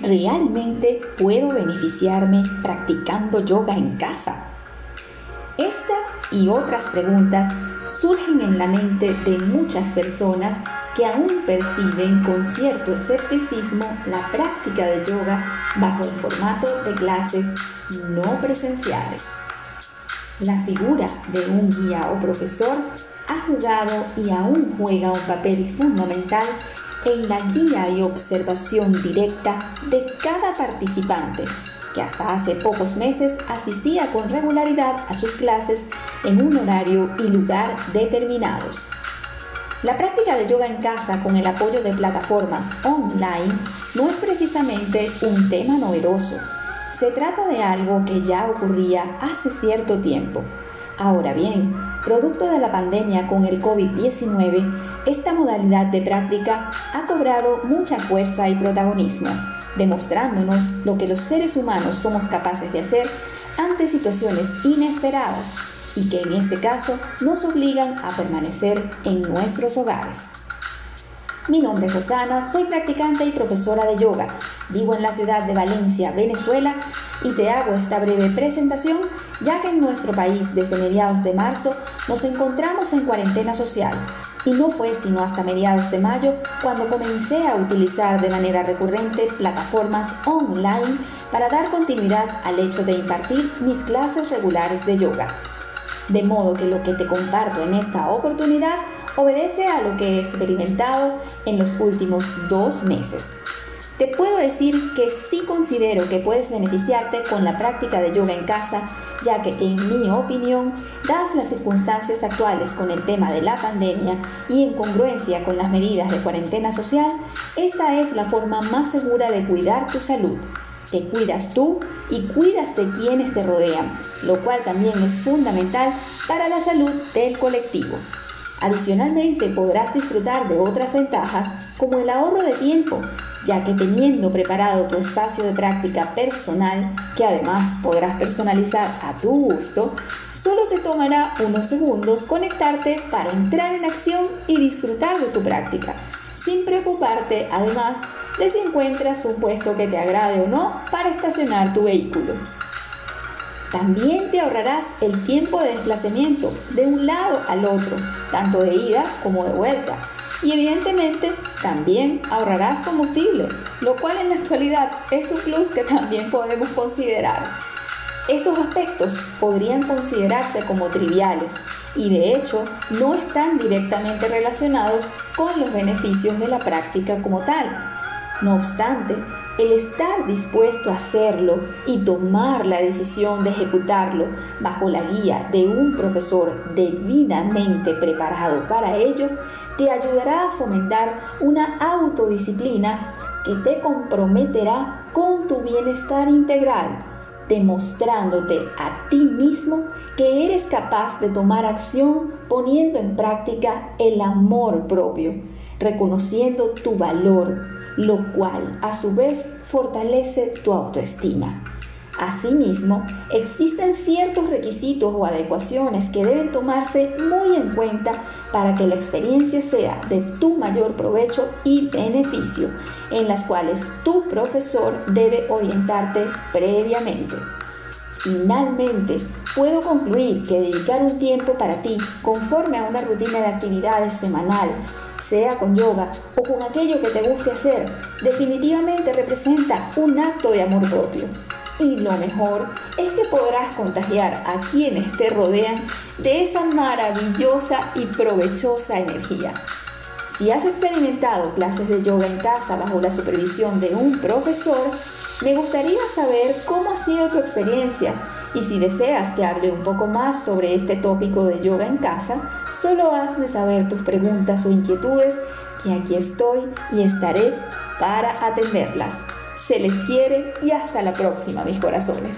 ¿realmente puedo beneficiarme practicando yoga en casa? Esta y otras preguntas surgen en la mente de muchas personas que aún perciben con cierto escepticismo la práctica de yoga bajo el formato de clases no presenciales. La figura de un guía o profesor ha jugado y aún juega un papel fundamental en la guía y observación directa de cada participante, que hasta hace pocos meses asistía con regularidad a sus clases en un horario y lugar determinados. La práctica de yoga en casa con el apoyo de plataformas online no es precisamente un tema novedoso. Se trata de algo que ya ocurría hace cierto tiempo. Ahora bien, producto de la pandemia con el COVID-19, esta modalidad de práctica ha cobrado mucha fuerza y protagonismo, demostrándonos lo que los seres humanos somos capaces de hacer ante situaciones inesperadas y que en este caso nos obligan a permanecer en nuestros hogares. Mi nombre es Rosana, soy practicante y profesora de yoga. Vivo en la ciudad de Valencia, Venezuela, y te hago esta breve presentación ya que en nuestro país desde mediados de marzo nos encontramos en cuarentena social y no fue sino hasta mediados de mayo cuando comencé a utilizar de manera recurrente plataformas online para dar continuidad al hecho de impartir mis clases regulares de yoga. De modo que lo que te comparto en esta oportunidad obedece a lo que he experimentado en los últimos dos meses. Te puedo decir que sí considero que puedes beneficiarte con la práctica de yoga en casa, ya que en mi opinión, dadas las circunstancias actuales con el tema de la pandemia y en congruencia con las medidas de cuarentena social, esta es la forma más segura de cuidar tu salud te cuidas tú y cuidas de quienes te rodean, lo cual también es fundamental para la salud del colectivo. Adicionalmente podrás disfrutar de otras ventajas como el ahorro de tiempo, ya que teniendo preparado tu espacio de práctica personal, que además podrás personalizar a tu gusto, solo te tomará unos segundos conectarte para entrar en acción y disfrutar de tu práctica, sin preocuparte además de si encuentras un puesto que te agrade o no para estacionar tu vehículo. También te ahorrarás el tiempo de desplazamiento de un lado al otro, tanto de ida como de vuelta. Y evidentemente también ahorrarás combustible, lo cual en la actualidad es un plus que también podemos considerar. Estos aspectos podrían considerarse como triviales y de hecho no están directamente relacionados con los beneficios de la práctica como tal, no obstante, el estar dispuesto a hacerlo y tomar la decisión de ejecutarlo bajo la guía de un profesor debidamente preparado para ello, te ayudará a fomentar una autodisciplina que te comprometerá con tu bienestar integral, demostrándote a ti mismo que eres capaz de tomar acción poniendo en práctica el amor propio, reconociendo tu valor lo cual a su vez fortalece tu autoestima. Asimismo, existen ciertos requisitos o adecuaciones que deben tomarse muy en cuenta para que la experiencia sea de tu mayor provecho y beneficio, en las cuales tu profesor debe orientarte previamente. Finalmente, puedo concluir que dedicar un tiempo para ti conforme a una rutina de actividades semanal sea con yoga o con aquello que te guste hacer, definitivamente representa un acto de amor propio. Y lo mejor es que podrás contagiar a quienes te rodean de esa maravillosa y provechosa energía. Si has experimentado clases de yoga en casa bajo la supervisión de un profesor, me gustaría saber cómo ha sido tu experiencia y si deseas que hable un poco más sobre este tópico de yoga en casa, solo hazme saber tus preguntas o inquietudes, que aquí estoy y estaré para atenderlas. Se les quiere y hasta la próxima, mis corazones.